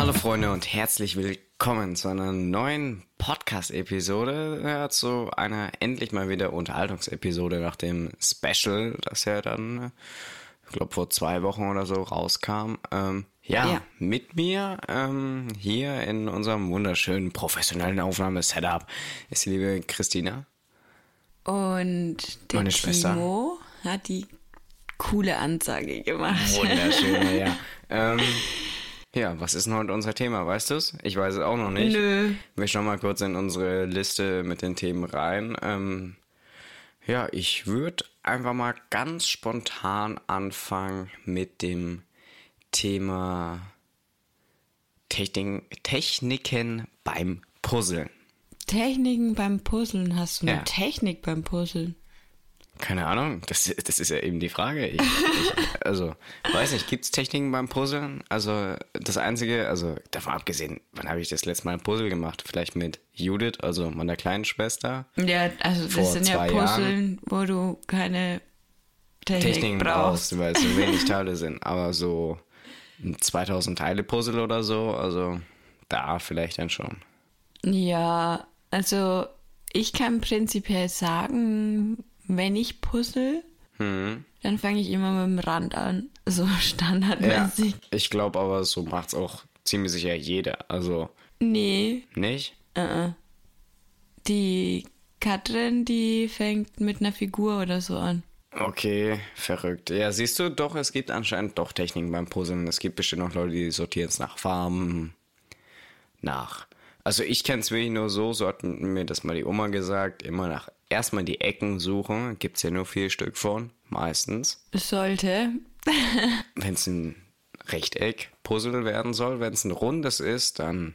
Hallo Freunde und herzlich willkommen zu einer neuen Podcast-Episode, ja, zu einer endlich mal wieder Unterhaltungsepisode nach dem Special, das ja dann, ich glaube, vor zwei Wochen oder so rauskam. Ähm, ja, Ja. mit mir ähm, hier in unserem wunderschönen professionellen Aufnahmesetup ist die liebe Christina. Und der Meine Schwester. Timo hat die coole Ansage gemacht. Wunderschön, ja. Ähm, ja, was ist denn heute unser Thema, weißt du's? Ich weiß es auch noch nicht. Nö. Wir schauen mal kurz in unsere Liste mit den Themen rein. Ähm, ja, ich würde einfach mal ganz spontan anfangen mit dem Thema Technik, Techniken beim Puzzeln. Techniken beim Puzzeln. Hast du eine Ja. Technik beim Puzzeln? Keine Ahnung, das, das ist ja eben die Frage. Ich, ich, also, weiß nicht, gibt's Techniken beim Puzzeln? Also, das Einzige, also davon abgesehen, wann habe ich das letzte Mal ein Puzzle gemacht? Vielleicht mit Judith, also meiner kleinen Schwester. Ja, also das Vor sind ja Puzzeln, wo du keine Technik Techniken brauchst. brauchst, weil es so wenig Teile sind. Aber so ein 2000 Teile Puzzle oder so, also da vielleicht dann schon. Ja, also ich kann prinzipiell sagen, wenn ich puzzle, Hm. dann fange ich immer mit dem Rand an. So Ja, standardmäßig. ich glaube aber, so macht's auch ziemlich sicher jeder. Also, Nee, nicht? die Katrin, die fängt mit einer Figur oder so an. Okay, verrückt. Ja, siehst du, doch, es gibt anscheinend doch Techniken beim Puzzeln. Es gibt bestimmt noch Leute, die sortieren es nach Farben, nach. Also ich kenne es wirklich nur so, so hat mir das mal die Oma gesagt, immer nach erstmal die Ecken suchen. Gibt's ja nur vier Stück von, meistens. Es sollte. Wenn es ein Rechteck-Puzzle werden soll, wenn es ein rundes ist, dann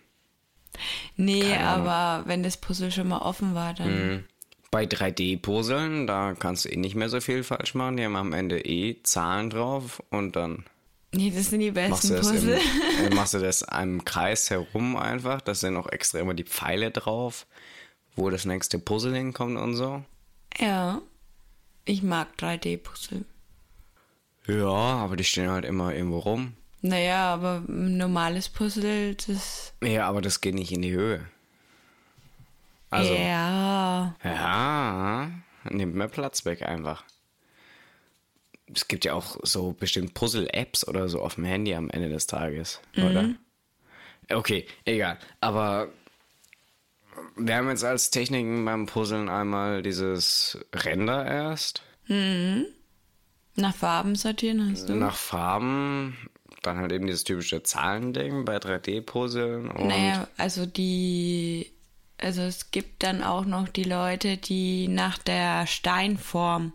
Nee, aber wenn das Puzzle schon mal offen war, dann. Bei 3D-Puzzeln, da kannst du eh nicht mehr so viel falsch machen. Die haben am Ende eh Zahlen drauf und dann Nee, das sind die machst besten im, Puzzle. äh, machst du das im Kreis herum einfach. Da sind auch extra immer die Pfeile drauf, wo das nächste Puzzle hinkommt und so. ja. Ich mag 3D-Puzzle. Ja, aber die stehen halt immer irgendwo rum. Naja, aber ein normales Puzzle, das. Ja, aber das geht nicht in die Höhe. Also, Ja. ja, nimmt mehr Platz weg einfach. Es gibt ja auch so bestimmt Puzzle-Apps oder so auf dem Handy am Ende des Tages, oder? Okay, egal. Aber wir haben jetzt als Techniken beim Puzzeln einmal dieses Render erst, Nach Farben sortieren hast du? nach Farben, dann halt eben dieses typische Zahlending bei 3D-Puzzeln und Naja, also die. Also es gibt dann auch noch die Leute, die nach der Steinform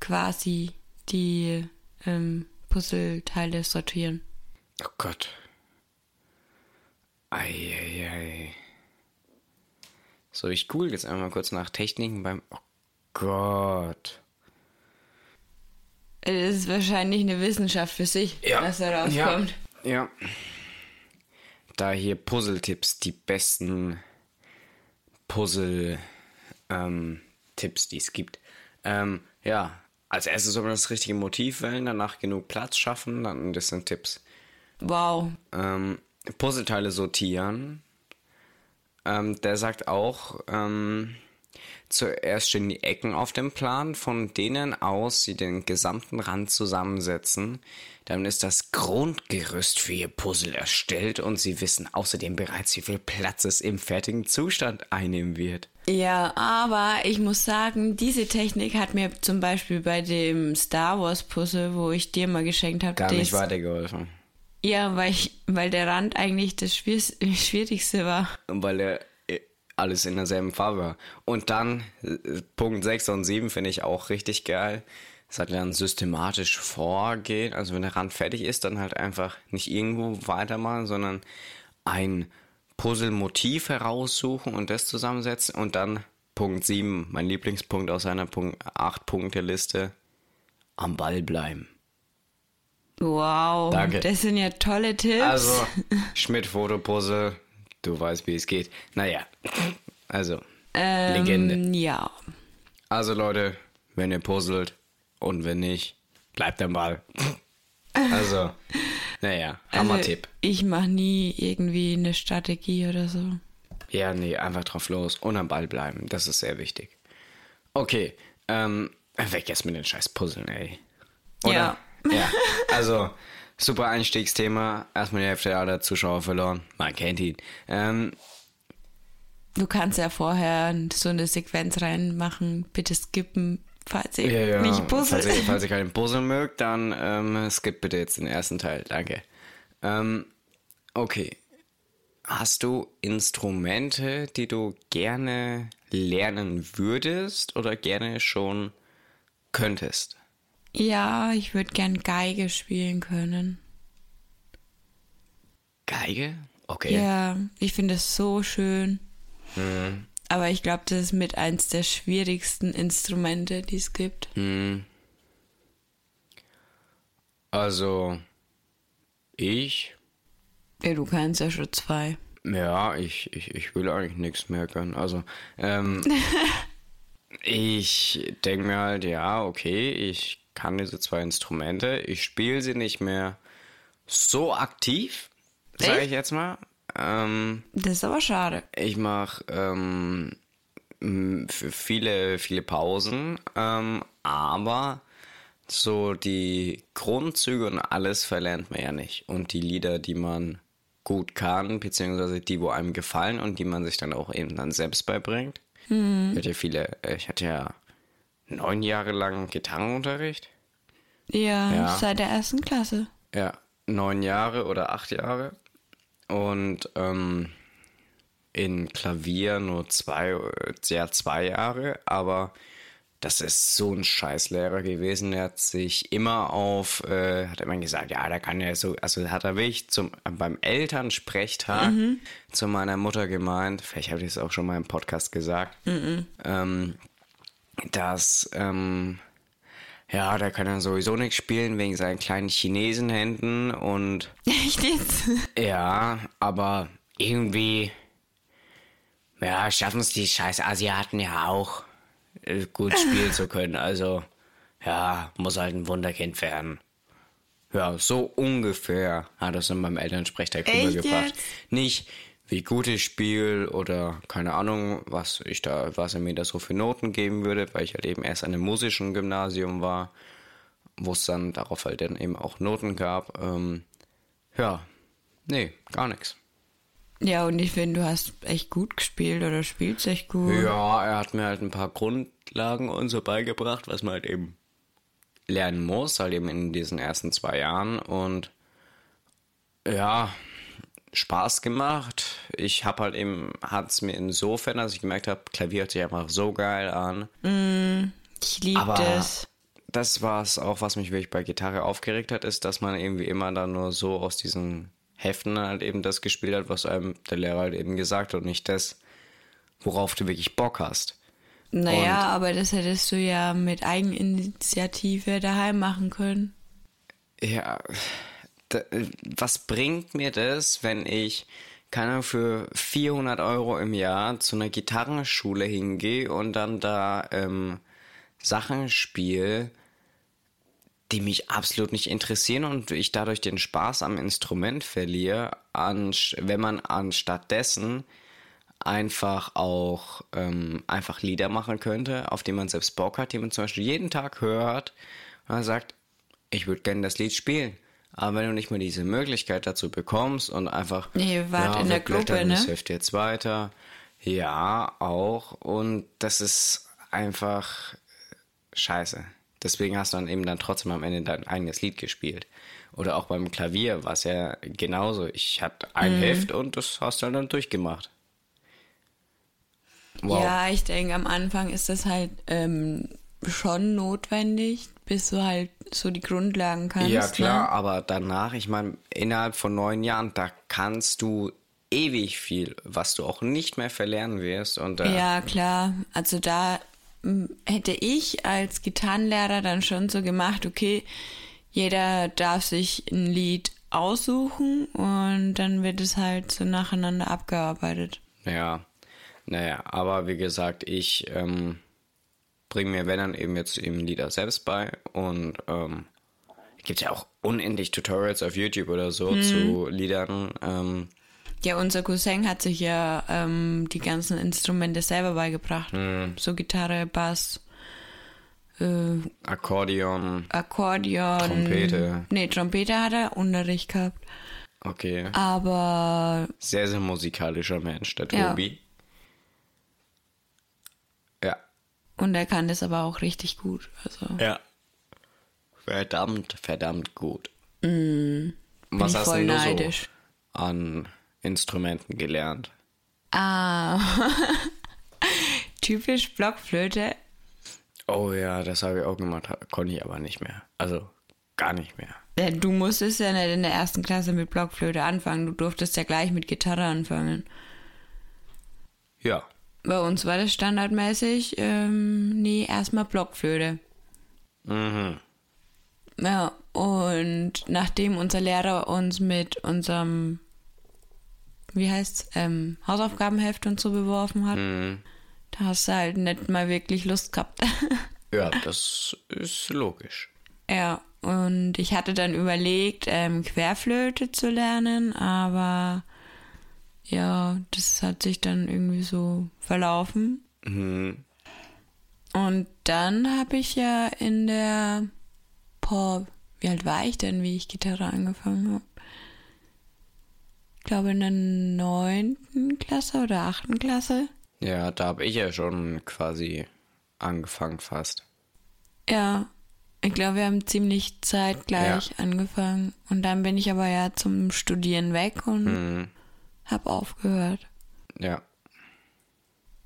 quasi die ähm, Puzzleteile sortieren. Oh Gott. Eieiei. So, ich google jetzt einmal kurz nach Techniken beim. Oh Gott. Das ist wahrscheinlich eine Wissenschaft für sich, was da rauskommt. Ja, ja. Da hier Puzzle-Tipps, die besten Puzzle-Tipps, ähm, die es gibt. Ähm, ja, als erstes soll man das richtige Motiv wählen, danach genug Platz schaffen, dann das sind Tipps. Wow. ähm, Puzzleteile sortieren. Ähm, der sagt auch, ähm, zuerst stehen die Ecken auf dem Plan, von denen aus sie den gesamten Rand zusammensetzen. Dann ist das Grundgerüst für ihr Puzzle erstellt und sie wissen außerdem bereits, wie viel Platz es im fertigen Zustand einnehmen wird. Ja, aber ich muss sagen, diese Technik hat mir zum Beispiel bei dem Star Wars Puzzle, wo ich dir mal geschenkt habe, Gar nicht weitergeholfen. Ja, weil, ich, weil der Rand eigentlich das Schwier Schwierigste war. weil er äh, alles in derselben Farbe war. Und dann äh, Punkt 6 und 7 finde ich auch richtig geil. Es hat dann systematisch vorgehen. Also wenn der Rand fertig ist, dann halt einfach nicht irgendwo weitermachen, sondern ein Puzzle-Motiv heraussuchen und das zusammensetzen. Und dann Punkt 7, mein Lieblingspunkt aus seiner 8-Punkte-Liste, am Ball bleiben. Wow, Danke. das sind ja tolle Tipps. Also, Schmidt-Fotopuzzle, du weißt, wie es geht. Naja, also, Legende. Ähm, ja. Also Leute, wenn ihr puzzelt und wenn nicht, bleibt am Ball. Also, Naja, Also, Hammer-Tipp. ich mache nie irgendwie eine Strategie oder so. Ja, nee, einfach drauf los und am Ball bleiben. Das ist sehr wichtig. Okay, ähm, weg jetzt mit den scheiß Puzzeln, ey. Oder? Ja. Ja, also, super Einstiegsthema. Erstmal die Hälfte aller Zuschauer verloren. Man kennt ihn. Ähm, Du kannst ja vorher so eine Sequenz reinmachen, bitte skippen, falls ihr ja, ja. nicht puzzelt. Falls ihr, falls ihr keinen Puzzle mögt, dann ähm, skip bitte jetzt den ersten Teil. Danke. Ähm, okay. Hast du Instrumente, die du gerne lernen würdest oder gerne schon könntest? Ja, ich würde gern Geige spielen können. Geige? Okay. Ja, ich finde es so schön. Mhm. Aber ich glaube, das ist mit eins der schwierigsten Instrumente, die es gibt. Mhm. Also, ich, Ja, du kannst ja schon zwei. ja, ich, ich, ich will eigentlich nichts mehr können. Also, ähm, ich denke mir halt, ja, okay, ich kann diese zwei Instrumente. Ich spiele sie nicht mehr so aktiv, sage ich jetzt mal. Ähm, Das ist aber schade. Ich mache ähm, viele, viele Pausen, ähm, aber so die Grundzüge und alles verlernt man ja nicht. Und die Lieder, die man gut kann, beziehungsweise die, wo einem gefallen und die man sich dann auch eben dann selbst beibringt. Ich hatte viele, äh, ich hatte ja neun Jahre lang Gitarrenunterricht. Ja, Ja. seit der ersten Klasse. Ja, neun Jahre oder acht Jahre. Und ähm, in Klavier nur zwei, ja, zwei Jahre. Aber das ist so ein Scheißlehrer gewesen. Der hat sich immer auf, äh, hat immer gesagt, ja, der kann ja so, also hat er wirklich zum, beim Elternsprechtag zu meiner Mutter gemeint, vielleicht habe ich es auch schon mal im Podcast gesagt, ähm, dass, ähm, ja, der kann ja sowieso nicht spielen wegen seinen kleinen Chinesenhänden und Echt jetzt? ja, aber irgendwie, ja, schaffen es die scheiß Asiaten ja auch, äh, gut spielen zu können. Also, ja, muss halt ein Wunderkind werden. Ja, so ungefähr hat das in meinem Elternsprechtag Echt rübergebracht. Nicht wie gut ich spiele oder keine Ahnung, was ich da, was er mir da so für Noten geben würde, weil ich halt eben erst an einem musischen Gymnasium war, wo es dann darauf halt dann eben auch Noten gab. Ähm, ja, nee, gar nichts. Ja, und ich finde, du hast echt gut gespielt oder spielst echt gut. Ja, er hat mir halt ein paar Grundlagen und so beigebracht, was man halt eben lernen muss, halt eben in diesen ersten zwei Jahren. Und ja, Spaß gemacht. Ich habe halt eben, hat es mir insofern, dass ich gemerkt habe, Klavier hört sich einfach so geil an. Ich liebe das. das war es auch, was mich wirklich bei Gitarre aufgeregt hat, ist, dass man irgendwie immer dann nur so aus diesen Heften halt eben das gespielt hat, was einem der Lehrer halt eben gesagt hat und nicht das, worauf du wirklich Bock hast. Naja, aber das hättest du ja mit Eigeninitiative daheim machen können. Ja, was bringt mir das, wenn ich, Ahnung, für 400 Euro im Jahr zu einer Gitarrenschule hingehe und dann da ähm, Sachen spiele, die mich absolut nicht interessieren und ich dadurch den Spaß am Instrument verliere, wenn man anstattdessen einfach auch ähm, einfach Lieder machen könnte, auf die man selbst Bock hat, die man zum Beispiel jeden Tag hört und dann sagt, ich würde gerne das Lied spielen. Aber wenn du nicht mal diese Möglichkeit dazu bekommst und einfach Nee, wart in wir der Gruppe, ne? Das Heft jetzt weiter. Ja, auch. Und das ist einfach scheiße. Deswegen hast du dann eben dann trotzdem am Ende dein eigenes Lied gespielt. Oder auch beim Klavier war es ja genauso. Ich hatte Mhm. ein Heft und das hast du dann durchgemacht. Wow. Ja, ich denke, am Anfang ist das halt ähm, schon notwendig, bis du halt so die Grundlagen kannst. Ja, klar, Ne? aber danach, ich meine, innerhalb von neun Jahren, da kannst du ewig viel, was du auch nicht mehr verlernen wirst. Und äh, Ja, klar. Also da hätte ich als Gitarrenlehrer dann schon so gemacht, okay, jeder darf sich ein Lied aussuchen und dann wird es halt so nacheinander abgearbeitet. ja, naja, aber wie gesagt, ich ähm, bringe mir, wenn dann eben jetzt eben Lieder selbst bei und ähm, Gibt ja auch unendlich Tutorials auf YouTube oder so Mhm. zu Liedern. Ähm, Ja, unser Cousin hat sich ja ähm, die ganzen Instrumente selber beigebracht. Mhm. So Gitarre, Bass, äh, Akkordeon. Akkordeon. Trompete. Nee, Trompete hat er Unterricht gehabt. Okay. Aber Sehr, sehr musikalischer Mensch, der. Tobi. Ja. Und er kann das aber auch richtig gut. Also Ja. Verdammt, verdammt gut. bin Was hast du neidisch. so an Instrumenten gelernt? Ah. Typisch Blockflöte. Oh ja, das habe ich auch gemacht, konnte ich aber nicht mehr. Also gar nicht mehr. Ja, Du musstest ja nicht in der ersten Klasse mit Blockflöte anfangen. Du durftest ja gleich mit Gitarre anfangen. Ja. Bei uns war das standardmäßig, ähm, nee, erstmal Blockflöte. Mhm. Ja, und nachdem unser Lehrer uns mit unserem, wie heißt's, ähm, Hausaufgabenheft und so beworfen hat, Mhm. da hast du halt nicht mal wirklich Lust gehabt. Ja, das ist logisch. ja, und ich hatte dann überlegt, ähm, Querflöte zu lernen, aber ja, das hat sich dann irgendwie so verlaufen. Mhm. Und dann habe ich ja in der, boah, wie alt war ich denn, wie ich Gitarre angefangen habe? Ich glaube in der neunten Klasse oder achten Klasse. Ja, da habe ich ja schon quasi angefangen fast. Ja, ich glaube, wir haben ziemlich zeitgleich angefangen. Und dann bin ich aber ja zum Studieren weg und Mhm. Habe aufgehört. Ja.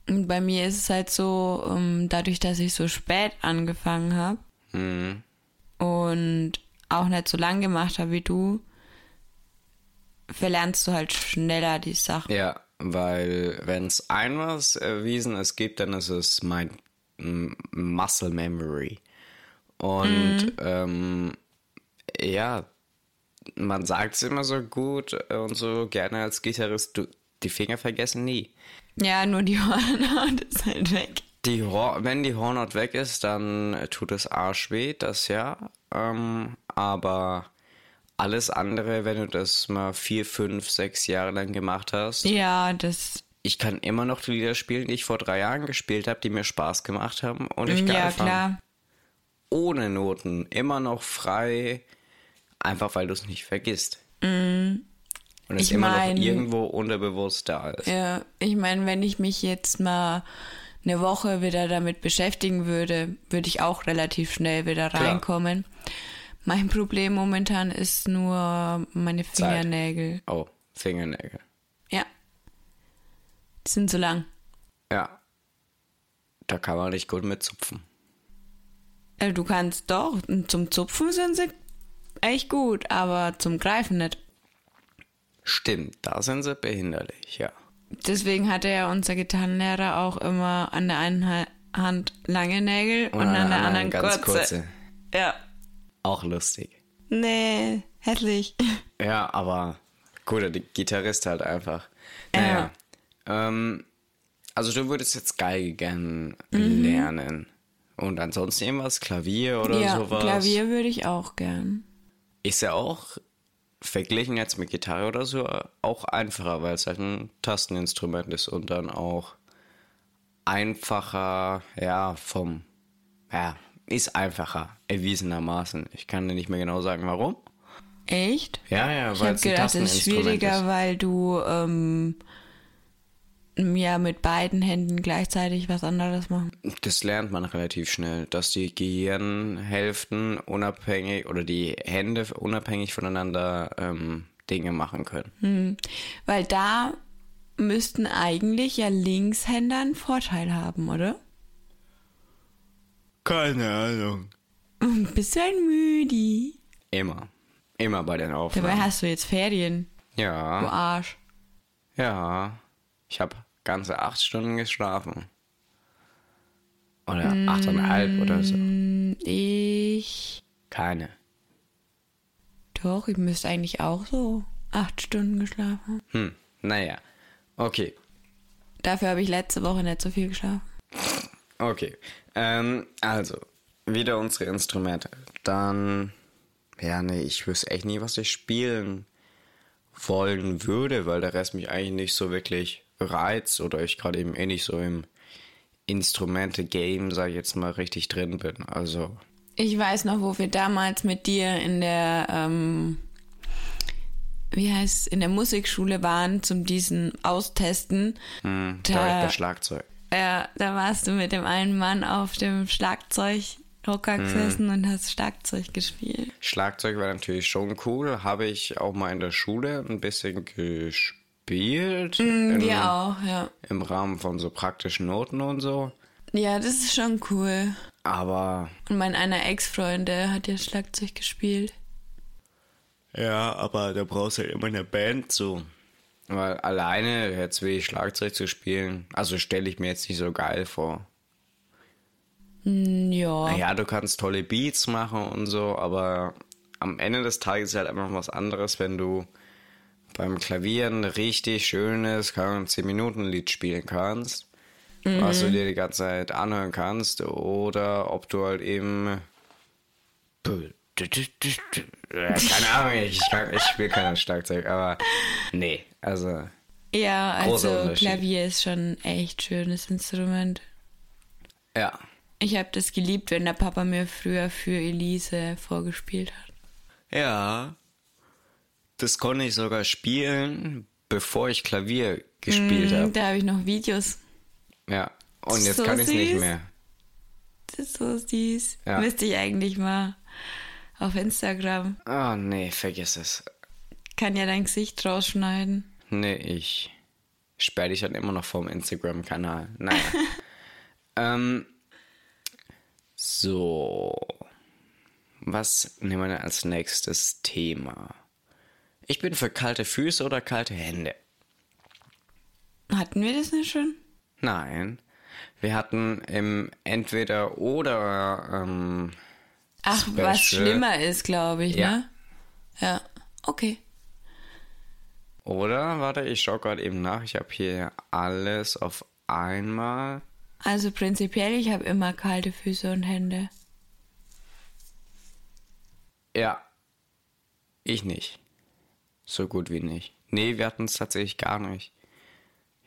Und bei mir ist es halt so, ähm, dadurch, dass ich so spät angefangen habe, Mhm. und auch nicht so lang gemacht habe wie du, verlernst du halt schneller die Sachen. Ja, weil wenn es ein was Erwiesenes gibt, dann ist es mein Muscle Memory. Und ähm, ja, man sagt es immer so gut und so gerne als Gitarrist, du, die Finger vergessen nie. Ja, nur die Hornhaut ist halt weg. Die Hor wenn die Hornhaut weg ist, dann tut es arsch weh, das ja. Ähm, aber alles andere, wenn du das mal vier, fünf, sechs Jahre lang gemacht hast, Ja, das. ich kann immer noch die Lieder spielen, die ich vor drei Jahren gespielt habe, die mir Spaß gemacht haben und ich geil Ja, fand. klar. Ohne Noten, immer noch frei, einfach weil du es nicht vergisst. Und es Ich immer mein- noch irgendwo unterbewusst da ist. Ja, ich meine, wenn ich mich jetzt mal eine Woche wieder damit beschäftigen würde, würde ich auch relativ schnell wieder Klar. reinkommen. Mein Problem momentan ist nur meine Zeit. Fingernägel. Oh, Fingernägel. Ja. Die sind so lang. Ja. Da kann man nicht gut mit zupfen. Äh, Du kannst doch, zum Zupfen sind sie echt gut, aber zum Greifen nicht. Stimmt, da sind sie behinderlich, ja. Deswegen hatte ja unser Gitarrenlehrer auch immer an der einen Ha- Hand lange Nägel und, an der anderen ganz kurze. kurze. Ja. Auch lustig. Nee, hässlich. Ja, aber gut, der Gitarrist halt einfach. Naja. Ähm, also du würdest jetzt Geige gern lernen. Und ansonsten irgendwas, Klavier oder Mhm. ja, sowas. Klavier würde ich auch gern. Ist ja auch verglichen jetzt mit Gitarre oder so auch einfacher, weil es halt ein Tasteninstrument ist und dann auch einfacher, ja, vom, ja, ist einfacher, erwiesenermaßen. Ich kann dir nicht mehr genau sagen, warum. Echt? Ja, ja, Ich weil habe es ein gedacht, es ist Tasteninstrument schwieriger, ist. weil du ähm, ja mit beiden Händen gleichzeitig was anderes machen. Das lernt man relativ schnell, dass die Gehirnhälften unabhängig oder die Hände unabhängig voneinander ähm, Dinge machen können. Weil da müssten eigentlich ja Linkshänder einen Vorteil haben, oder? Keine Ahnung. Bist du ein Müdi? Immer. Immer bei den Dabei Aufnahmen. hast du jetzt Ferien, du Ja, Arsch. ja. Ich habe ganze acht Stunden geschlafen. Oder Mm. achteinhalb oder so. Ich. Keine. Doch, ich müsste eigentlich auch so acht Stunden geschlafen haben. Hm, naja. Okay. Dafür habe ich letzte Woche nicht so viel geschlafen. Okay. Ähm, also, wieder unsere Instrumente. Dann ja, nee, ich wüsste echt nie, was ich spielen wollen würde, weil der Rest mich eigentlich nicht so wirklich reizt oder ich gerade eben eh nicht so im Instrumente-Game, sag ich jetzt mal, richtig drin bin. Also. Ich weiß noch, wo wir damals mit dir in der, ähm, wie heißt in der Musikschule waren, zum diesen Austesten. Hm, da, da war ich bei Schlagzeug. Ja, da warst du mit dem einen Mann auf dem Schlagzeug Hocker gesessen mhm. und hast Schlagzeug gespielt. Schlagzeug war natürlich schon cool. Habe ich auch mal in der Schule ein bisschen gespielt. Mhm, wir auch, ja. Im Rahmen von so praktischen Noten und so. Ja, das ist schon cool. Aber. Und mein einer Ex-Freund, der hat ja Schlagzeug gespielt. Ja, aber da brauchst du halt immer eine Band so. Weil alleine jetzt will ich Schlagzeug zu spielen, also stelle ich mir jetzt nicht so geil vor. Hm, ja. Ja, du kannst tolle Beats machen und so, aber am Ende des Tages ist halt einfach was anderes, wenn du beim Klavier ein richtig schönes, 10 Minuten Lied spielen kannst, mhm. was du dir die ganze Zeit anhören kannst, oder ob du halt eben keine Ahnung, ich, ich spiele kein Schlagzeug, aber nee, also. Ja, also Klavier ist schon ein echt schönes Instrument. Ja. Ich habe das geliebt, wenn der Papa mir früher für Elise vorgespielt hat. Ja. Das konnte ich sogar spielen, bevor ich Klavier gespielt mm, habe. Da habe ich noch Videos. Ja. Und jetzt so kann ich es nicht mehr. Das ist so süß. Ja. Müsste ich eigentlich mal auf Instagram. Oh nee, vergiss es. Kann ja dein Gesicht rausschneiden. Nee, ich sperre dich dann immer noch vom Instagram-Kanal. Naja. ähm, so. Was nehmen wir denn als nächstes Thema? Ich bin für kalte Füße oder kalte Hände. Hatten wir das nicht schon? Nein. Wir hatten im Entweder oder. Ähm, Ach, Special. was schlimmer ist, glaube ich, ja. ne? Ja. Okay. Oder, warte, ich schaue gerade eben nach. Ich habe hier alles auf einmal. Also prinzipiell, ich habe immer kalte Füße und Hände. Ja. Ich nicht. So gut wie nicht. Nee, wir hatten es tatsächlich gar nicht.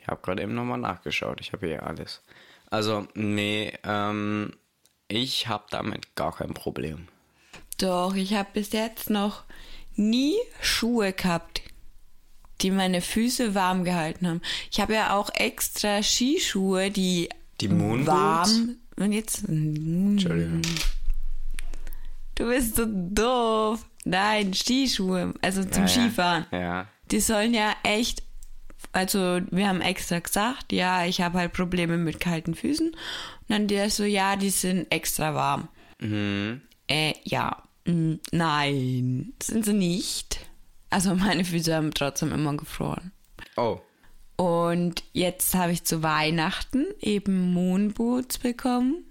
Ich habe gerade eben nochmal nachgeschaut. Ich habe hier alles. Also, nee, ähm, ich habe damit gar kein Problem. Doch, ich habe bis jetzt noch nie Schuhe gehabt, die meine Füße warm gehalten haben. Ich habe ja auch extra Skischuhe, die die Warm. Und jetzt. Entschuldigung. Du bist so doof. Nein, Skischuhe, also zum ja, Skifahren. Ja. Die sollen ja echt. Also, wir haben extra gesagt, ja, ich habe halt Probleme mit kalten Füßen. Und dann der so, ja, die sind extra warm. Mhm. Äh, ja. Mm, nein, sind sie nicht. Also, meine Füße haben trotzdem immer gefroren. Oh. Und jetzt habe ich zu Weihnachten eben Moonboots bekommen.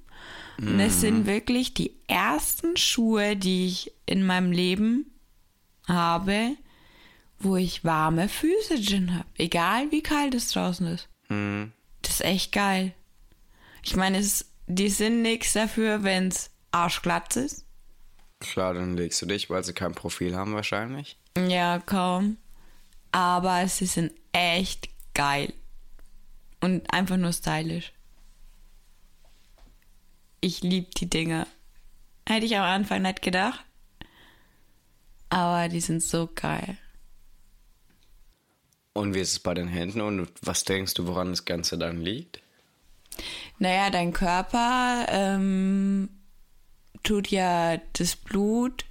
Und es sind mhm. wirklich die ersten Schuhe, die ich in meinem Leben habe, wo ich warme Füße drin habe. Egal wie kalt es draußen ist. Mhm. Das ist echt geil. Ich meine, es, die sind nichts dafür, wenn es arschglatt ist. Klar, dann legst du dich, weil sie kein Profil haben wahrscheinlich. Ja, kaum. Aber sie sind echt geil. Und einfach nur stylisch. Ich liebe die Dinger. Hätte ich am Anfang nicht gedacht. Aber die sind so geil. Und wie ist es bei den Händen und was denkst du, woran das Ganze dann liegt? Naja, dein Körper ähm, tut ja das Blut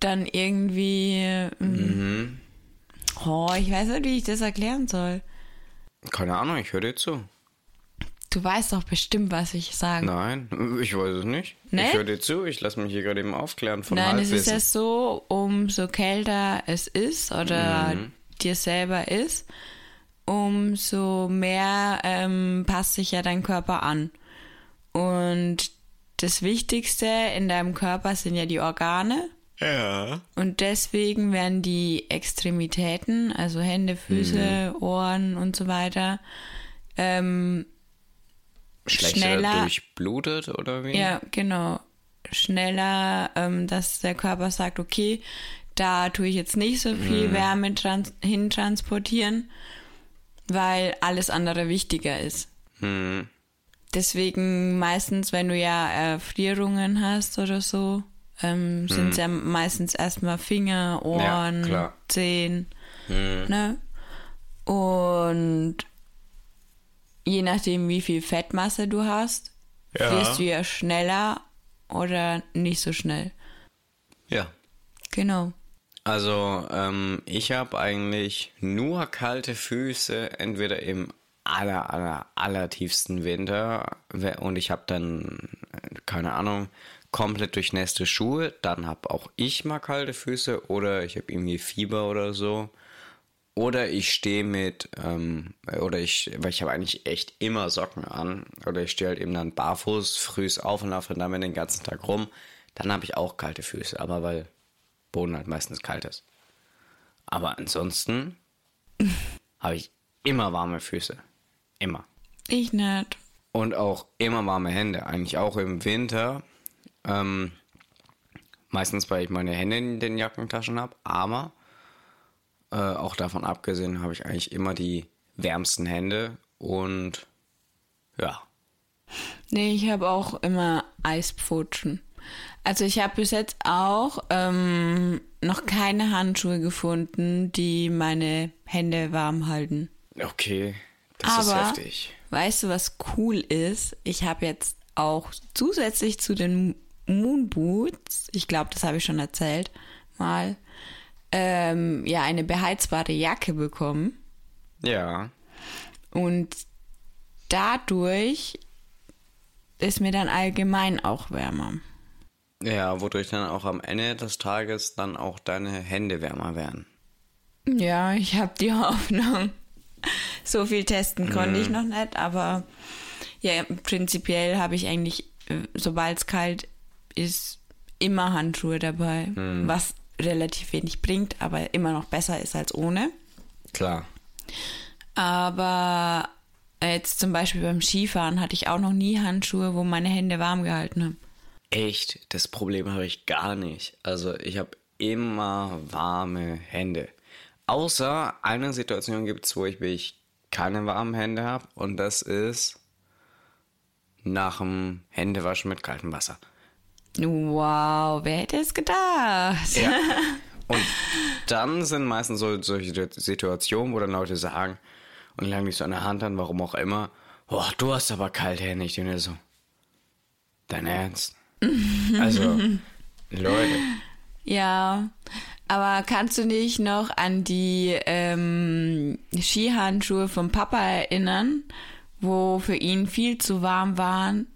dann irgendwie. Ähm, mhm. Oh, ich weiß nicht, wie ich das erklären soll. Keine Ahnung, ich höre dir zu. Du weißt doch bestimmt, was ich sage. Nein, ich weiß es nicht. Ne? Ich höre dir zu, ich lasse mich hier gerade eben aufklären von Nein, Halbwissen. es ist ja so, umso kälter es ist oder mhm. dir selber ist, umso mehr ähm, passt sich ja dein Körper an. Und das Wichtigste in deinem Körper sind ja die Organe. Ja. Und deswegen werden die Extremitäten, also Hände, Füße, mhm. Ohren und so weiter, ähm, schlechter schneller, durchblutet oder wie? Ja, genau. schneller, ähm, dass der Körper sagt, okay, da tue ich jetzt nicht so viel Wärme trans hintransportieren, weil alles andere wichtiger ist. Hm. Deswegen meistens, wenn du ja Erfrierungen hast oder so, ähm, sind es ja meistens erstmal Finger, Ohren, klar. Zehen, ne? Und je nachdem, wie viel Fettmasse du hast, Ja. frierst du ja schneller oder nicht so schnell. Ja. Genau. Also, ähm, ich habe eigentlich nur kalte Füße, entweder im aller, aller, aller tiefsten Winter und ich habe dann, keine Ahnung, komplett durchnässte Schuhe, dann habe auch ich mal kalte Füße oder ich habe irgendwie Fieber oder so. Oder ich stehe mit, ähm, oder ich, weil ich habe eigentlich echt immer Socken an, oder ich stehe halt eben dann barfuß frühs auf und laufe dann damit den ganzen Tag rum, dann habe ich auch kalte Füße, aber weil Boden halt meistens kalt ist. Aber ansonsten habe ich immer warme Füße. Immer. Ich nicht. Und auch immer warme Hände. Eigentlich auch im Winter. Ähm, meistens, weil ich meine Hände in den Jackentaschen habe. Aber äh, auch davon abgesehen habe ich eigentlich immer die wärmsten Hände. Und ja. Nee, ich habe auch immer Eispfutschen. Also ich habe bis jetzt auch ähm, noch keine Handschuhe gefunden, die meine Hände warm halten. Okay. Das Aber ist heftig. weißt du, was cool ist? Ich habe jetzt auch zusätzlich zu den Moon Boots, ich glaube, das habe ich schon erzählt, mal, ähm, ja, eine beheizbare Jacke bekommen. Ja. Und dadurch ist mir dann allgemein auch wärmer. Ja, wodurch dann auch am Ende des Tages dann auch deine Hände wärmer werden. Ja, ich habe die Hoffnung. So viel testen konnte ich noch nicht, aber ja, prinzipiell habe ich eigentlich, äh, sobald es kalt ist, immer Handschuhe dabei, was relativ wenig bringt, aber immer noch besser ist als ohne. Klar. Aber jetzt zum Beispiel beim Skifahren hatte ich auch noch nie Handschuhe, wo meine Hände warm gehalten haben. Echt, das Problem habe ich gar nicht. Also ich habe immer warme Hände. Außer eine Situation gibt es, wo ich wirklich keine warmen Hände habe und das ist nach dem Händewaschen mit kaltem Wasser. Wow, wer hätte es gedacht? Ja. Und dann sind meistens so solche Situationen, wo dann Leute sagen und langen dich so an der Hand an, warum auch immer, boah, du hast aber kalthändig. Und er so, dein Ernst? also, Leute, Ja, aber kannst du dich noch an die ähm, Skihandschuhe vom Papa erinnern, wo für ihn viel zu warm waren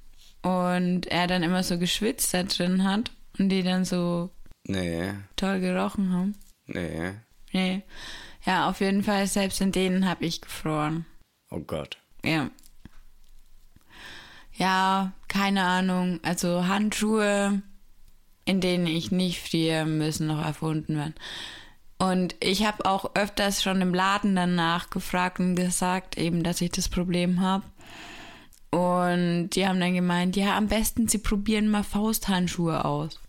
und er dann immer so geschwitzt da drin hat und die dann so nee, toll gerochen haben? nee, Nee. Ja, auf jeden Fall, selbst in denen habe ich gefroren. oh Gott. Ja. Ja, keine Ahnung. Also Handschuhe, in denen ich nicht friere, müssen noch erfunden werden. Und ich habe auch öfters schon im Laden danach gefragt und gesagt, eben, dass ich das Problem habe. Und die haben dann gemeint, ja, am besten sie probieren mal Fausthandschuhe aus.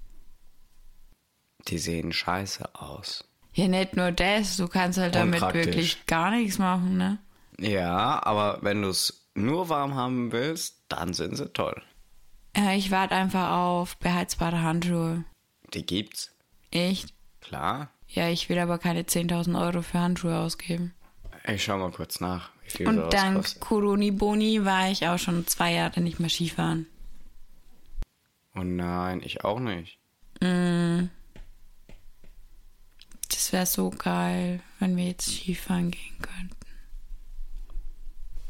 Die sehen scheiße aus. Ja, nicht nur das, du kannst halt damit wirklich gar nichts machen, ne? Ja, aber wenn du es nur warm haben willst, dann sind sie toll. Ja, ich warte einfach auf beheizbare Handschuhe. Die gibt's. Echt? Klar. Ja, ich will aber keine 10.000 Euro für Handschuhe ausgeben. Ich schau mal kurz nach, Und dank kostet. Coroni Boni war ich auch schon zwei Jahre nicht mehr Skifahren. Oh nein, ich auch nicht. Das wäre so geil, wenn wir jetzt Skifahren gehen könnten.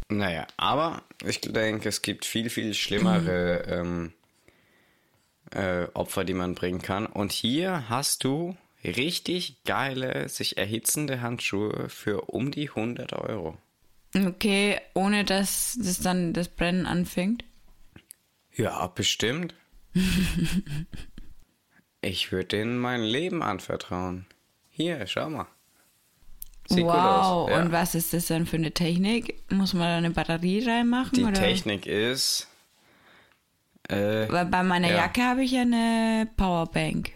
Naja, aber ich denke, es gibt viel, viel schlimmere ähm, äh, Opfer, die man bringen kann. Und hier hast du richtig geile, sich erhitzende Handschuhe für um die 100 Euro. Okay, ohne dass das dann das Brennen anfängt. Ja, bestimmt. ich würde denen mein Leben anvertrauen. Hier, schau mal. Sieht gut wow, aus. Ja. und was ist das denn für eine Technik? Muss man da eine Batterie reinmachen? Die oder? Technik ist, Äh, bei meiner ja. Jacke habe ich ja eine Powerbank.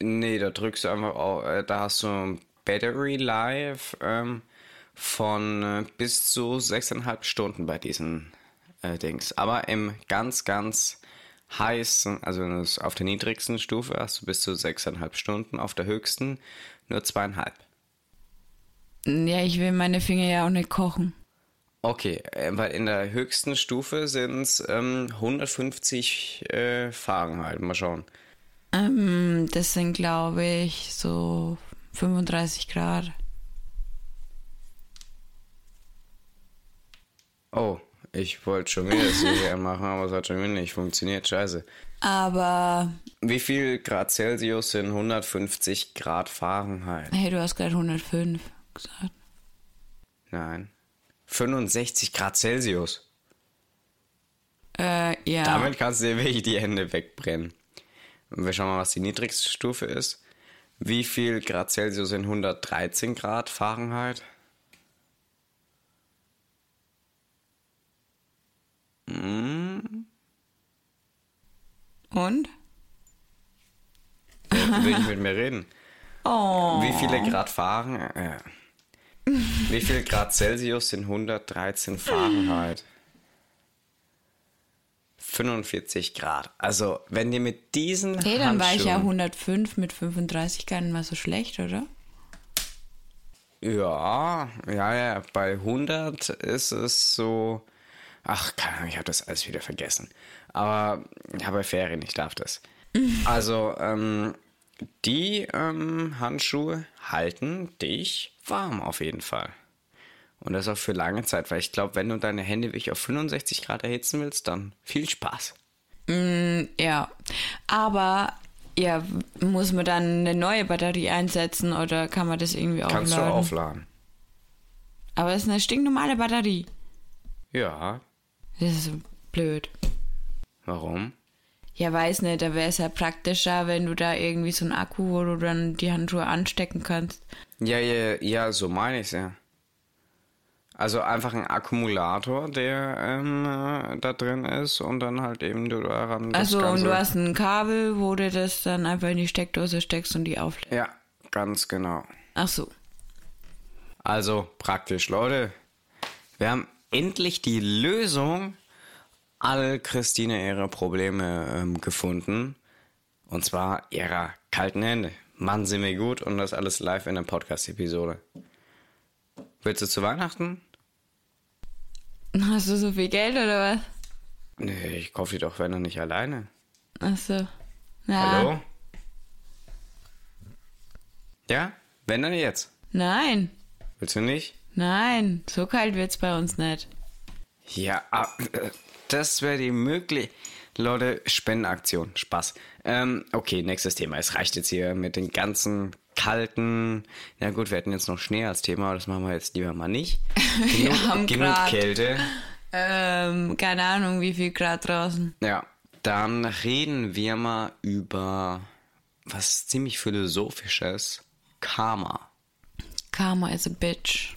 Nee, da drückst du einfach, auf, äh, da hast du ein Battery Life ähm, von äh, bis zu 6,5 Stunden bei diesen äh, Dings. Aber im ganz, ganz heißen, also auf der niedrigsten Stufe hast du bis zu 6,5 Stunden, auf der höchsten nur zweieinhalb. Ja, ich will meine Finger ja auch nicht kochen. Okay, äh, weil in der höchsten Stufe sind es ähm, 150 äh, Fahrenheit. Mal schauen. Ähm, das sind, glaube ich, so 35 Grad. Oh, ich wollte schon wieder Serie machen, aber es hat schon wieder nicht funktioniert. Scheiße. Aber, Wie viel Grad Celsius sind 150 Grad Fahrenheit? hey, du hast gerade 105 gesagt. Nein. 65 Grad Celsius. Äh, ja. Damit kannst du dir wirklich die Hände wegbrennen. Und wir schauen mal, was die niedrigste Stufe ist. Wie viel Grad Celsius sind 113 Grad Fahrenheit? Und? Will ich mit mir reden? Oh. Wie viele Grad Fahrenheit? Äh, wie viel Grad Celsius sind 113 Fahrenheit? 45 Grad. Also, wenn dir mit diesen Hey, dann war ich ja Handschuhen- 105 mit 35 gar nicht mal so schlecht, oder? Ja, ja, ja. Bei 100 ist es so. Ach, keine Ahnung, ich habe das alles wieder vergessen. Aber ja, bei Ferien, ich darf das. Also, ähm, die ähm, Handschuhe halten dich warm auf jeden Fall. Und das auch für lange Zeit, weil ich glaube, wenn du deine Hände wirklich auf 65 Grad erhitzen willst, dann viel Spaß. Ja. Aber, ja, muss man dann eine neue Batterie einsetzen oder kann man das irgendwie Kannst aufladen? du aufladen. Aber es ist eine stinknormale Batterie. Ja, Das ist blöd. warum? Ja, weiß nicht, da wäre es ja praktischer, wenn du da irgendwie so einen Akku, wo du dann die Handschuhe anstecken kannst. Ja, ja, ja, so meine ich ja. Also einfach ein Akkumulator, der ähm, äh, da drin ist und dann halt eben du daran Also, und du hast ein Kabel, wo du das dann einfach in die Steckdose steckst und die auflädst. Ja, ganz genau. Ach so. Also praktisch, Leute. Wir haben endlich die Lösung all Christine ihre Probleme ähm, gefunden. Und zwar ihrer kalten Hände. Mann, sind wir gut und das alles live in der Podcast-Episode. Willst du zu Weihnachten? Hast du so viel Geld oder was? Nee, ich kaufe die doch, wenn dann nicht alleine. Ach so. Ja. Hallo? Ja? Wenn dann jetzt. Nein. Willst du nicht? Nein. So kalt wird's bei uns nicht. Ja, ah, das wäre die möglich. Leute, Spendenaktion. Spaß. Ähm, okay, nächstes Thema. Es reicht jetzt hier mit den ganzen kalten. Na gut, wir hatten jetzt noch Schnee als Thema, aber das machen wir jetzt lieber mal nicht. Genug, haben genug grad- Kälte. Ähm, keine Ahnung, wie viel Grad draußen. Ja, dann reden wir mal über was ziemlich philosophisches. Karma. Karma is a bitch.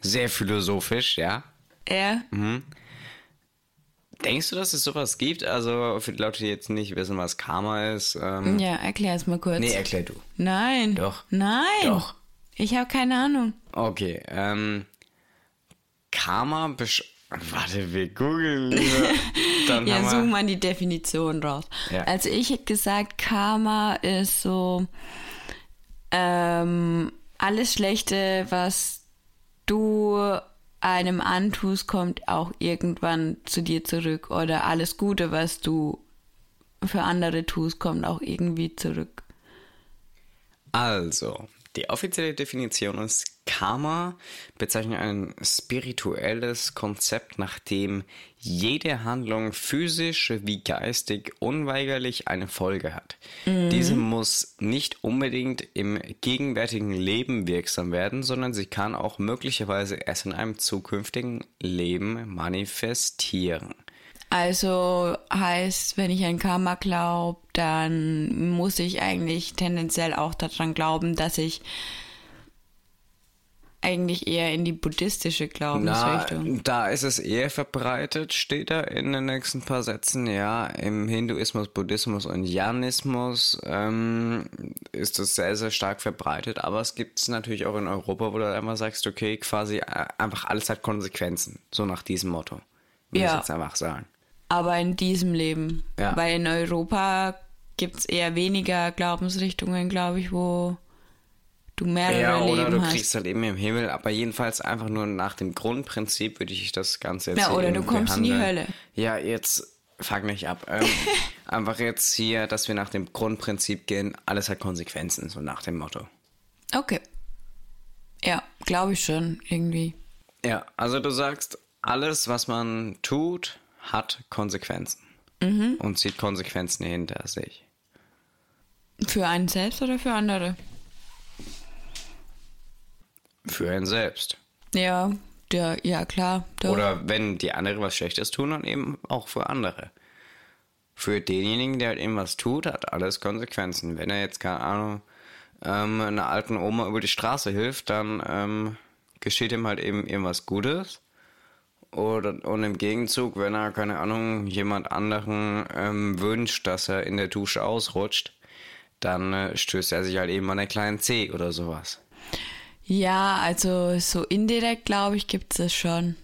Sehr philosophisch, ja. Er? Denkst du, dass es sowas gibt? Also für die Leute, die jetzt nicht wissen, was Karma ist. Ähm, Ja, erklär's mal kurz. Nee, erklär du. Nein. Doch. Nein. Doch. Ich habe keine Ahnung. Okay, ähm, Karma besch... Warte, wir googeln. lieber. Dann Ja, wir... mal die Definition raus. Ja. Also ich hätte gesagt, Karma ist so ähm, alles Schlechte, was du einem antust, kommt auch irgendwann zu dir zurück. Oder alles Gute, was du für andere tust, kommt auch irgendwie zurück. Also, die offizielle Definition ist, Karma bezeichnet ein spirituelles Konzept, nach dem jede Handlung physisch wie geistig unweigerlich eine Folge hat. Diese muss nicht unbedingt im gegenwärtigen Leben wirksam werden, sondern sie kann auch möglicherweise erst in einem zukünftigen Leben manifestieren. Also heißt, wenn ich an Karma glaube, dann muss ich eigentlich tendenziell auch daran glauben, dass ich eigentlich eher in die buddhistische Glaubensrichtung. Na, da ist es eher verbreitet, steht da in den nächsten paar Sätzen. Ja, im Hinduismus, Buddhismus und Jainismus ähm, ist das sehr, sehr stark verbreitet. Aber es gibt es natürlich auch in Europa, wo du einfach sagst, okay, quasi äh, einfach alles hat Konsequenzen. So nach diesem Motto. Will Ja. ich jetzt einfach sagen. Aber in diesem Leben. Ja. Weil in Europa gibt es eher weniger Glaubensrichtungen, glaube ich, wo du mehrere Ja, oder Leben du hast. kriegst halt eben im Himmel, aber jedenfalls einfach nur nach dem Grundprinzip würde ich das Ganze jetzt Ja, oder du kommst in die behandeln. Hölle. Ja, jetzt fang nicht ab. Ähm, einfach jetzt hier, dass wir nach dem Grundprinzip gehen, alles hat Konsequenzen, so nach dem Motto. Okay. Ja, glaube ich schon, irgendwie. Ja, also du sagst, alles, was man tut, hat Konsequenzen. Mhm. Und zieht Konsequenzen hinter sich. Für einen selbst oder für andere? Für einen selbst. Ja, der, ja klar. Doch. Oder wenn die andere was Schlechtes tun, dann eben auch für andere. Für denjenigen, der halt eben was tut, hat alles Konsequenzen. Wenn er jetzt, keine Ahnung, ähm, einer alten Oma über die Straße hilft, dann ähm, geschieht ihm halt eben irgendwas Gutes. Oder, und im Gegenzug, wenn er, keine Ahnung, jemand anderen ähm, wünscht, dass er in der Dusche ausrutscht, dann äh, stößt er sich halt eben an einen kleinen C oder sowas. Ja, also so indirekt, glaube ich, gibt es schon.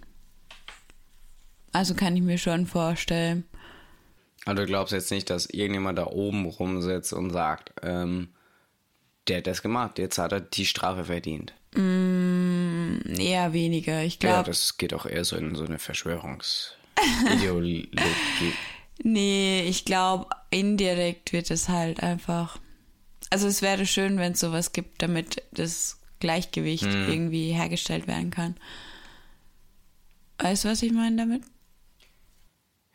Also kann ich mir schon vorstellen. Also du glaubst jetzt nicht, dass irgendjemand da oben rumsitzt und sagt, ähm, der hat das gemacht, jetzt hat er die Strafe verdient. Eher weniger. Ich Ja, glaube, das geht auch eher so in so eine Verschwörungsideologie. nee, ich glaube, indirekt wird es halt einfach. Also es wäre schön, wenn es sowas gibt, damit das Gleichgewicht irgendwie hergestellt werden kann. Weißt du, was ich meine damit?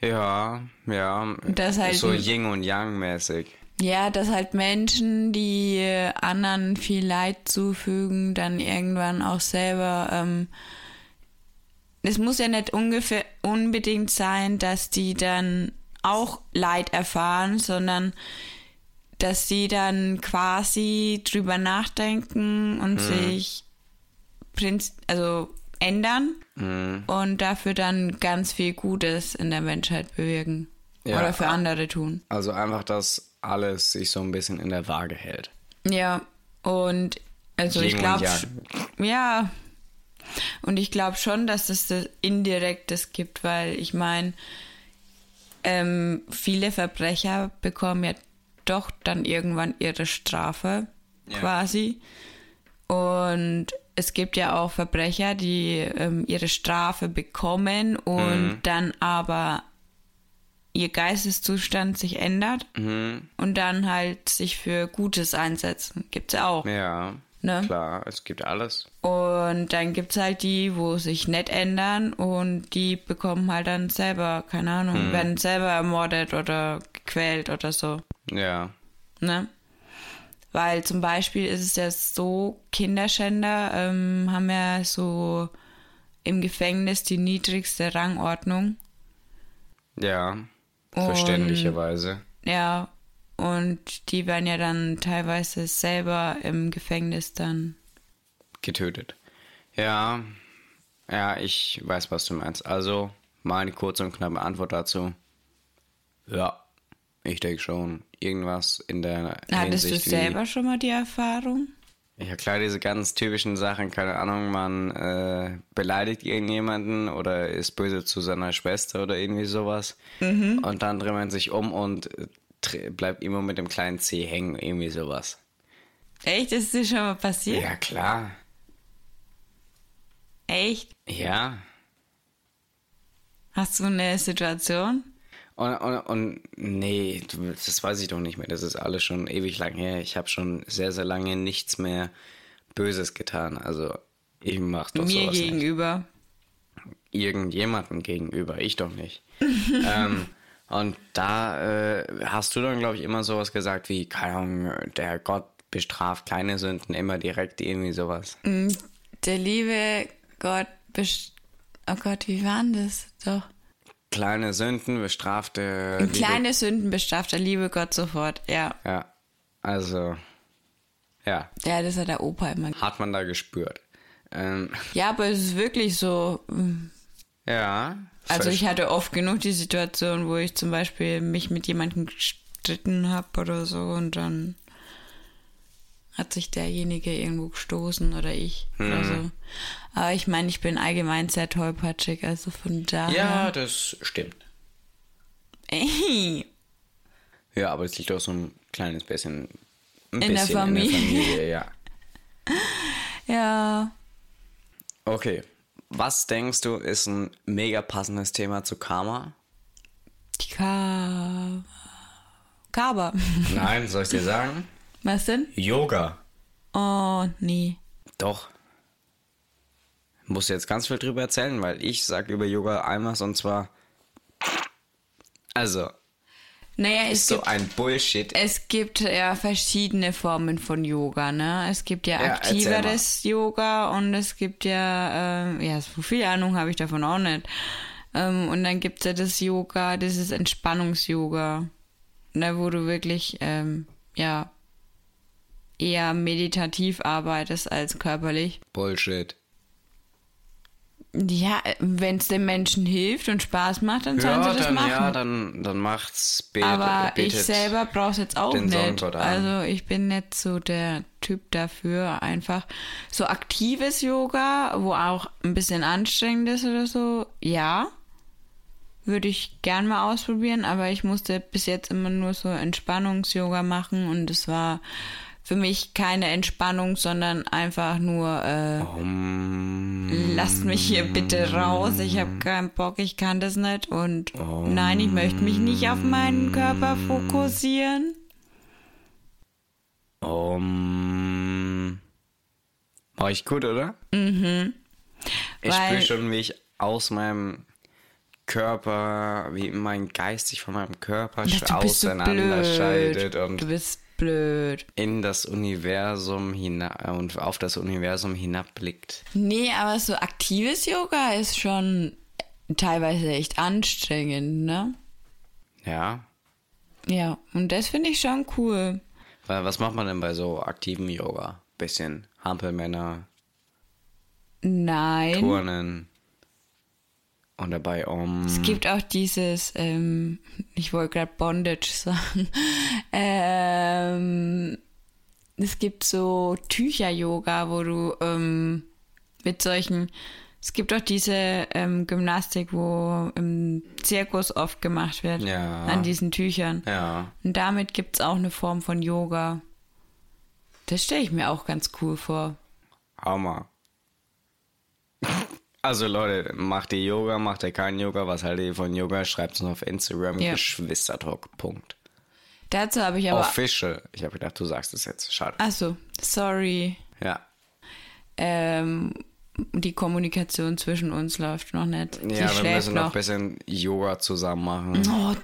ja, ja. Das halt so Yin und Yang mäßig. Ja, dass halt Menschen, die anderen viel Leid zufügen, dann irgendwann auch selber. Ähm, es muss ja nicht ungefähr unbedingt sein, dass die dann auch Leid erfahren, sondern dass sie dann quasi drüber nachdenken und sich prinz also ändern und dafür dann ganz viel Gutes in der Menschheit bewirken. Ja. Oder für andere tun. Also einfach, dass alles sich so ein bisschen in der Waage hält. Ja, und also ich Yin und glaube, ja, und ich glaube schon, dass es das Indirektes gibt, weil ich meine, ähm, viele Verbrecher bekommen ja doch dann irgendwann ihre Strafe Ja. quasi. Und es gibt ja auch Verbrecher, die ähm, ihre Strafe bekommen und Mhm. dann aber ihr Geisteszustand sich ändert Mhm. und dann halt sich für Gutes einsetzen. Gibt's ja auch. Ja, Ne? klar, es gibt alles. Und dann gibt's halt die, wo sich nicht ändern und die bekommen halt dann selber, keine Ahnung, Mhm. werden selber ermordet oder gequält oder so. Ja, Ne? Weil zum Beispiel ist es ja so, Kinderschänder ähm, haben ja so im Gefängnis die niedrigste Rangordnung. ja, verständlicherweise. Ja, und die werden ja dann teilweise selber im Gefängnis dann. getötet. Ja, ja, ich weiß, was du meinst. Also, meine kurze und knappe Antwort dazu. Ja, ich denke schon. Irgendwas in der Hattest du Hinsicht selber schon mal die Erfahrung? Ja klar, diese ganz typischen Sachen, keine Ahnung, man äh, beleidigt irgendjemanden oder ist böse zu seiner Schwester oder irgendwie sowas. Mhm. Und dann dreht man sich um und äh, bleibt immer mit dem kleinen C hängen, irgendwie sowas. Echt? Ist dir schon mal passiert? Ja, klar. Echt? Ja, Hast du eine Situation? Und, und, und nee, das weiß ich doch nicht mehr. Das ist alles schon ewig lang her. Ich habe schon sehr, sehr lange nichts mehr Böses getan. Also ich mach doch Mir sowas nicht. gegenüber. Irgendjemandem gegenüber, ich doch nicht. ähm, und da äh, hast du dann, glaube ich, immer sowas gesagt wie, keine Ahnung, der Gott bestraft kleine Sünden immer direkt irgendwie sowas. Der liebe Gott best Oh Gott, wie war denn das? Doch. Kleine Sünden bestrafte. Liebe- Kleine Sünden bestraft der liebe Gott sofort. Ja. Ja, also, ja. Ja, das hat der Opa immer. hat man da gespürt. Ähm, Ja, aber es ist wirklich so. ja. Also ich hatte oft genug die Situation, wo ich zum Beispiel mich mit jemandem gestritten habe oder so und dann hat sich derjenige irgendwo gestoßen oder ich oder Mhm. so. Aber ich meine, ich bin allgemein sehr tollpatschig, also von daher. Ja, das stimmt. Ey, Ja, aber es liegt auch so ein kleines bisschen. Ein In der bisschen Familie. In der Familie, ja. ja. Okay. Was denkst du, ist ein mega passendes Thema zu Karma? Die Ka Kaba. Nein, soll ich dir sagen? Was denn? Yoga. Oh, nee. Doch. Muss jetzt ganz viel drüber erzählen, weil ich sag über Yoga einmal und zwar. Also, Naja, es ist so gibt, ein Bullshit. es gibt ja verschiedene Formen von Yoga, ne? Es gibt ja, Ja, aktiveres Yoga und es gibt ja, ähm, ja, so viel Ahnung habe ich davon auch nicht. Ähm, und dann gibt's ja das Yoga, das ist Entspannungs-Yoga, ne, wo du wirklich, ähm, ja, eher meditativ arbeitest als körperlich. Bullshit. Ja, wenn es den Menschen hilft und Spaß macht, dann sollen Ja, sie das dann, machen. ja, dann, dann macht's. Bet, Aber ich selber brauche es jetzt auch nicht. Also ich bin nicht so der Typ dafür. Einfach so aktives Yoga, wo auch ein bisschen anstrengend ist oder so, ja. Würde ich gern mal ausprobieren, aber ich musste bis jetzt immer nur so Entspannungs-Yoga machen und es war für mich keine Entspannung, sondern einfach nur äh, Um, lasst mich hier bitte raus, ich habe keinen Bock, ich kann das nicht und nein, ich möchte mich nicht auf meinen Körper fokussieren. um, war ich gut, oder? Mhm. Ich spüre schon, wie ich aus meinem Körper, wie mein Geist sich von meinem Körper so auseinanderscheidet blöd. und Du bist blöd. in das Universum hinab und auf das Universum hinabblickt. Nee, aber so aktives Yoga ist schon teilweise echt anstrengend, ne? Ja. Ja, und das finde ich schon cool. Weil was macht man denn bei so aktivem Yoga? Bisschen Hampelmänner, Nein. Turnen und dabei um. Es gibt auch dieses, ähm, ich wollte gerade Bondage sagen. Ähm, es gibt so Tücher-Yoga, wo du ähm, mit solchen, es gibt auch diese ähm, Gymnastik, wo im Zirkus oft gemacht wird. Ja. An diesen Tüchern. Ja. Und damit gibt es auch eine Form von Yoga. Das stelle ich mir auch ganz cool vor. Hammer. Also Leute, macht ihr Yoga, macht ihr keinen Yoga, was haltet ihr von Yoga? Schreibt es uns auf Instagram, Ja. Geschwistertalk. Punkt. Dazu habe ich aber. Official. Ich habe gedacht, du sagst es jetzt. Schade. Achso, sorry. Ja. Ähm, die Kommunikation zwischen uns läuft noch nicht. Sie Ja, wir müssen noch ein bisschen Yoga zusammen machen, Oh,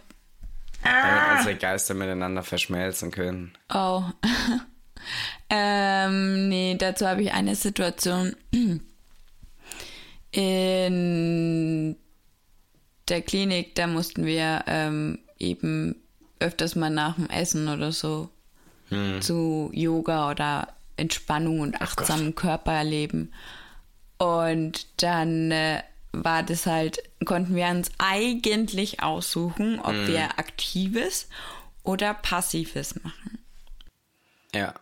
damit unsere Geister miteinander verschmelzen können. oh. ähm, nee, dazu habe ich eine Situation in der Klinik, da mussten wir ähm, eben öfters mal nach dem Essen oder so zu Yoga oder Entspannung und achtsamen Körper erleben. Und dann äh, war das halt, konnten wir uns eigentlich aussuchen, ob wir aktives oder passives machen. Ja.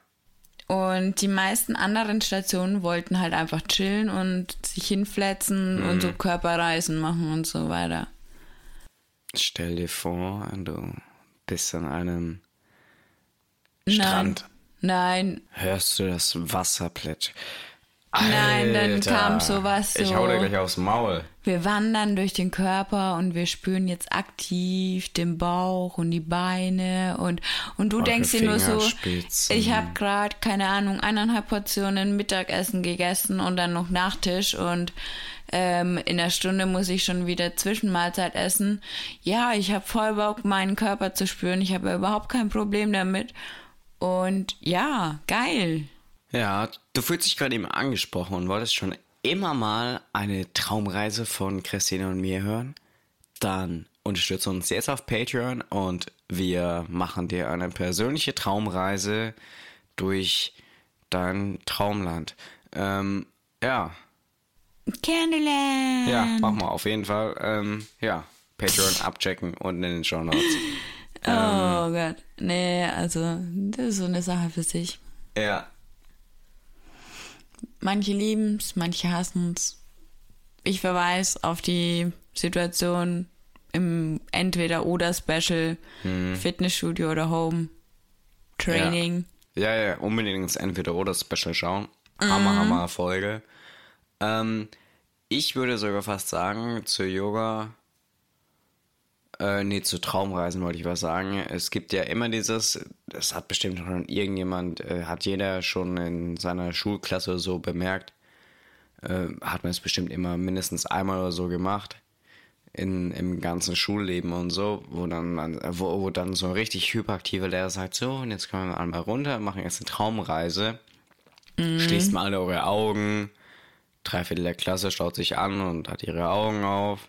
Und die meisten anderen Stationen wollten halt einfach chillen und sich hinfletzen und so Körperreisen machen und so weiter. Stell dir vor, du bist an einem Nein. Strand. Nein, Hörst du das Wasser plätschern? Nein, dann kam sowas Ich so- hau dir gleich aufs Maul. Wir wandern durch den Körper und wir spüren jetzt aktiv den Bauch und die Beine und und du Eure denkst dir nur so, ich habe gerade keine Ahnung eineinhalb Portionen Mittagessen gegessen und dann noch Nachtisch und ähm, in einer Stunde muss ich schon wieder Zwischenmahlzeit essen. Ja, ich habe voll Bock, meinen Körper zu spüren. Ich habe überhaupt kein Problem damit. Und ja, geil. Ja, du fühlst dich gerade eben angesprochen und wolltest schon immer mal eine Traumreise von Christine und mir hören? Dann unterstütze uns jetzt auf Patreon und wir machen dir eine persönliche Traumreise durch dein Traumland. Ähm, Ja, Candyland. ja, mach mal auf jeden Fall. Ähm, ja, Patreon abchecken und in den Show Notes. Oh Gott. Nee, also, das ist so eine Sache für sich. Ja, Manche lieben es, manche hassen es. Ich verweise auf die Situation im Entweder-Oder-Special, Fitnessstudio oder Home Training. Ja, ja, unbedingt ins Entweder-Oder-Special schauen. Hammer, Hammer Folge. Ähm, ich würde sogar fast sagen, zu Yoga, äh, nee, zu Traumreisen wollte ich was sagen. Es gibt ja immer dieses, das hat bestimmt schon irgendjemand, äh, hat jeder schon in seiner Schulklasse so bemerkt, äh, hat man es bestimmt immer mindestens einmal oder so gemacht. In, im ganzen Schulleben und so, wo dann man, wo, wo dann so ein richtig hyperaktiver Lehrer sagt, so, und jetzt kommen wir einmal runter, machen jetzt eine Traumreise. Schließt mal alle eure Augen. Drei Viertel der Klasse schaut sich an und hat ihre Augen auf.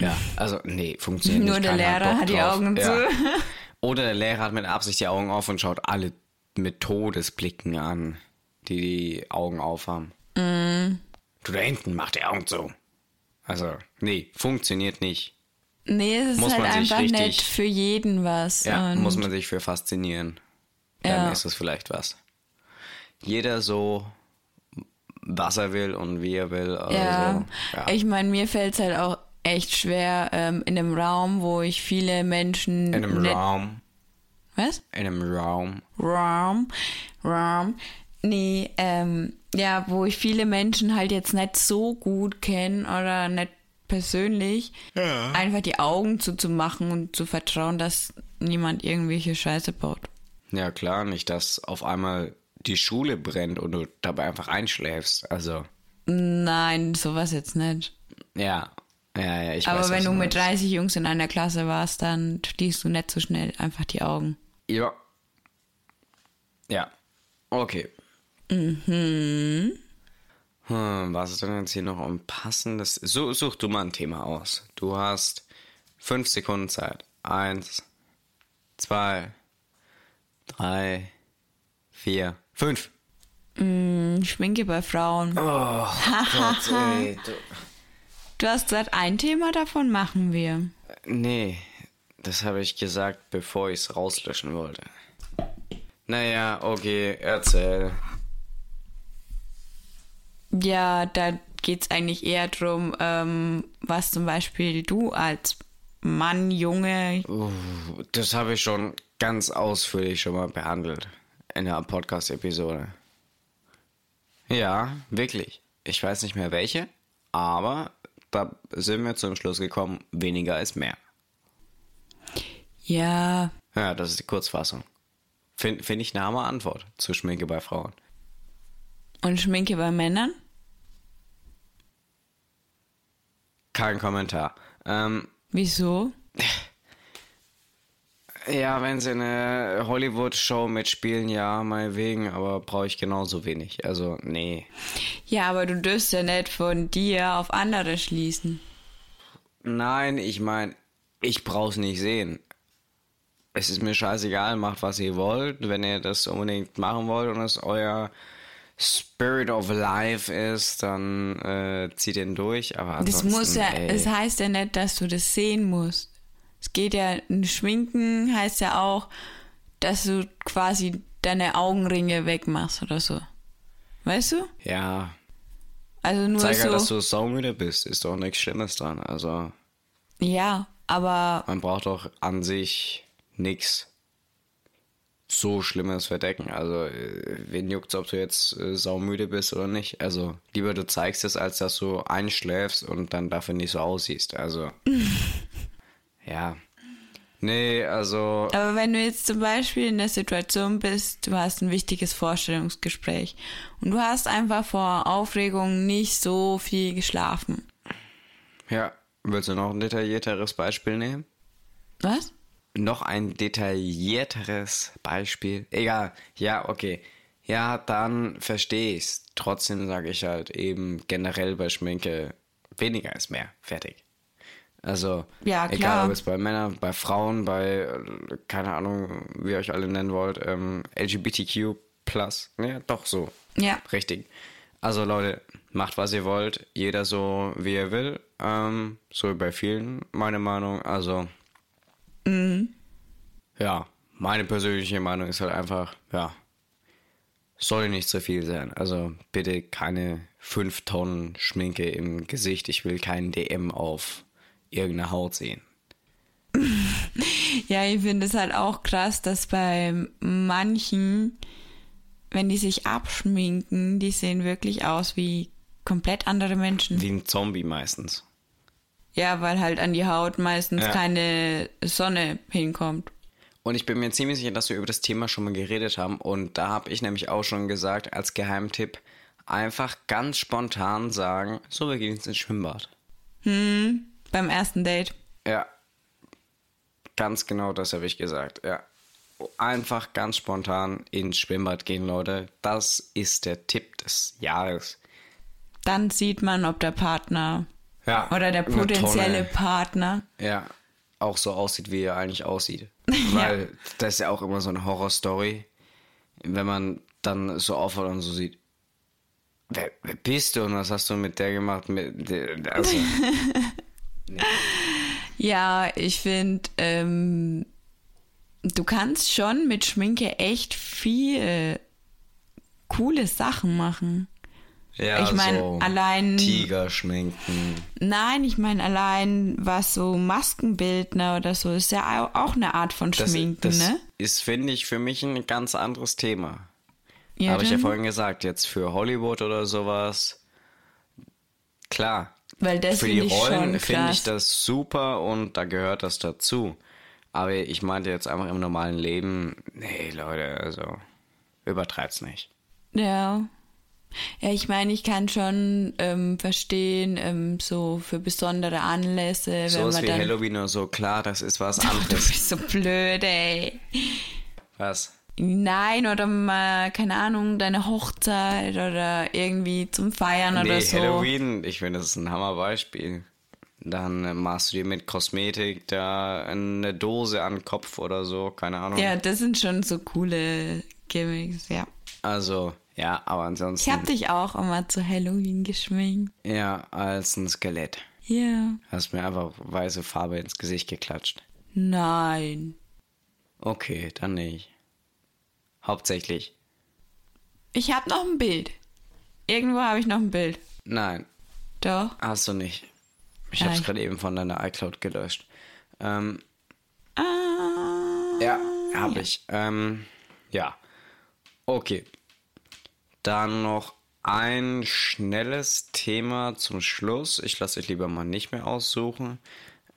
Ja, also, nee, funktioniert Nur nicht. der Keiner Lehrer Bock hat die. Augen zu. Oder der Lehrer hat mit Absicht die Augen auf und schaut alle mit Todesblicken an, die die Augen aufhaben. Mhm. Du da hinten, mach die Augen zu. Also, nee, funktioniert nicht. Nee, es ist Muss halt man sich einfach nicht richtig- für jeden was. Ja, und muss man sich für faszinieren. Dann Ja. ist es vielleicht was. Jeder so, was er will und wie er will. Also, Ja, ja. ich meine, mir fällt es halt auch echt schwer ähm, in einem Raum, wo ich viele Menschen. in einem Raum. Was? In einem Raum. Raum. Raum. Nee, ähm, ja, wo ich viele Menschen halt jetzt nicht so gut kenne oder nicht persönlich, einfach die Augen zuzumachen und zu vertrauen, dass niemand irgendwelche Scheiße baut. Ja, klar, nicht, dass auf einmal die Schule brennt und du dabei einfach einschläfst. Also, Nein, sowas jetzt nicht. ja. Ja, ja, ich Aber weiß, wenn du mit meinst. 30 Jungs in einer Klasse warst, dann schließt du nicht so schnell einfach die Augen. Ja. Ja. Okay. Mhm. Hm, was ist denn jetzt hier noch ein passendes? So, such du mal ein Thema aus. Du hast fünf Sekunden Zeit. Eins, zwei, drei, vier, fünf. Hm, Schminke bei Frauen. Oh Gott, ey. Du, Du hast gesagt, ein Thema davon machen wir. nee, das habe ich gesagt, bevor ich es rauslöschen wollte. Naja, okay, erzähl. Ja, da geht's eigentlich eher drum, ähm, was zum Beispiel du als Mann, Junge, Uh, das habe ich schon ganz ausführlich schon mal behandelt in der Podcast-Episode. Ja, wirklich. Ich weiß nicht mehr welche, aber sind wir zum Schluss gekommen, weniger ist mehr. ja, Ja, das ist die Kurzfassung. Finde find ich eine hammer Antwort zu Schminke bei Frauen. und Schminke bei Männern? Kein Kommentar. Ähm, Wieso? ja, wenn sie in eine Hollywood-Show mitspielen, ja, meinetwegen, aber brauche ich genauso wenig. Also, nee. Ja, aber du dürfst ja nicht von dir auf andere schließen. Nein, ich meine, ich brauch's nicht sehen. Es ist mir scheißegal, macht was ihr wollt. Wenn ihr das unbedingt machen wollt und es euer Spirit of Life ist, dann äh, zieht ihn durch. Aber Das muss ja, es heißt ja nicht, dass du das sehen musst. Es geht ja, ein Schminken heißt ja auch, dass du quasi deine Augenringe wegmachst oder so. Weißt du? ja, Also nur zeig so. halt, dass du saumüde bist. Ist doch nichts Schlimmes dran. Also, ja, aber man braucht doch an sich nichts so Schlimmes verdecken. Also, äh, wen juckt's, ob du jetzt äh, saumüde bist oder nicht? Also, lieber du zeigst es, als dass du einschläfst und dann dafür nicht so aussiehst. Also, ja. Nee, also, Aber wenn du jetzt zum Beispiel in der Situation bist, du hast ein wichtiges Vorstellungsgespräch und du hast einfach vor Aufregung nicht so viel geschlafen. ja. Willst du noch ein detaillierteres Beispiel nehmen? Was? Noch ein detaillierteres Beispiel? Egal. Ja, okay. Ja, dann verstehe ich's. Trotzdem sage ich halt eben generell bei Schminke weniger ist mehr. Fertig. Also, Ja, egal ob es bei Männern, bei Frauen, bei, keine Ahnung, wie ihr euch alle nennen wollt, ähm, LGBTQ+. Ja, doch so. Ja. Richtig. Also Leute, macht was ihr wollt, jeder so wie er will. Ähm, so wie bei vielen, meine Meinung. Also ja, meine persönliche Meinung ist halt einfach, ja, soll nicht so viel sein. Also bitte keine 5 Tonnen Schminke im Gesicht. Ich will keinen DM auf irgendeiner Haut sehen. Ja, ich finde es halt auch krass, dass bei manchen, wenn die sich abschminken, die sehen wirklich aus wie komplett andere Menschen. Wie ein Zombie meistens. Ja, weil halt an die Haut meistens Ja. keine Sonne hinkommt. Und ich bin mir ziemlich sicher, dass wir über das Thema schon mal geredet haben. Und da habe ich nämlich auch schon gesagt, als Geheimtipp, einfach ganz spontan sagen, so, wir gehen ins Schwimmbad. Beim ersten Date. Ja. Ganz genau das habe ich gesagt, ja. Einfach ganz spontan ins Schwimmbad gehen, Leute. Das ist der Tipp des Jahres. Dann sieht man, ob der Partner Ja. oder der potenzielle. Partner. Ja. Auch so aussieht, wie er eigentlich aussieht. Weil das ist ja auch immer so eine Horrorstory, wenn man dann so aufhört und so sieht. Wer, wer bist du und was hast du mit der gemacht? Mit der, also, Ja, ich finde, ähm, du kannst schon mit Schminke echt viel coole Sachen machen. ja, Ich mein, so allein- Tiger schminken. Nein, ich meine allein was so Maskenbildner oder so ist ja au- auch eine Art von Das, Schminken, das ne? ist, finde ich, für mich ein ganz anderes Thema. Ja, Habe ich ja vorhin gesagt, jetzt für Hollywood oder sowas. Klar. Weil das für die ich Rollen finde ich das super und da gehört das dazu. Aber ich meinte jetzt einfach im normalen Leben, nee, Leute, also übertreib's nicht. Ja. Ja, ich meine, ich kann schon ähm, verstehen, ähm, so für besondere Anlässe, wenn Sowas man wie dann. Halloween oder so, klar, das ist was Du anderes. bist so blöd, ey. was? Nein, oder mal, keine Ahnung, deine Hochzeit oder irgendwie zum Feiern Nee, oder so. Halloween, ich finde, das ist ein Hammerbeispiel. Dann äh, machst du dir mit Kosmetik da eine Dose an den Kopf oder so, keine Ahnung. Ja, das sind schon so coole Gimmicks, ja. Also, ja, aber ansonsten. Ich hab dich auch immer zu Halloween geschminkt. Ja, als ein Skelett. Ja. Hast mir einfach weiße Farbe ins Gesicht geklatscht. Nein. Okay, dann nicht. Hauptsächlich. Ich hab noch ein Bild. Irgendwo habe ich noch ein Bild. Nein, Doch. hast du nicht. Ich hab's ich- gerade eben von deiner iCloud gelöscht. Ähm, Ah. ja, hab ich. Ähm, ja. Okay. Dann noch ein schnelles Thema zum Schluss. Ich lasse dich lieber mal nicht mehr aussuchen.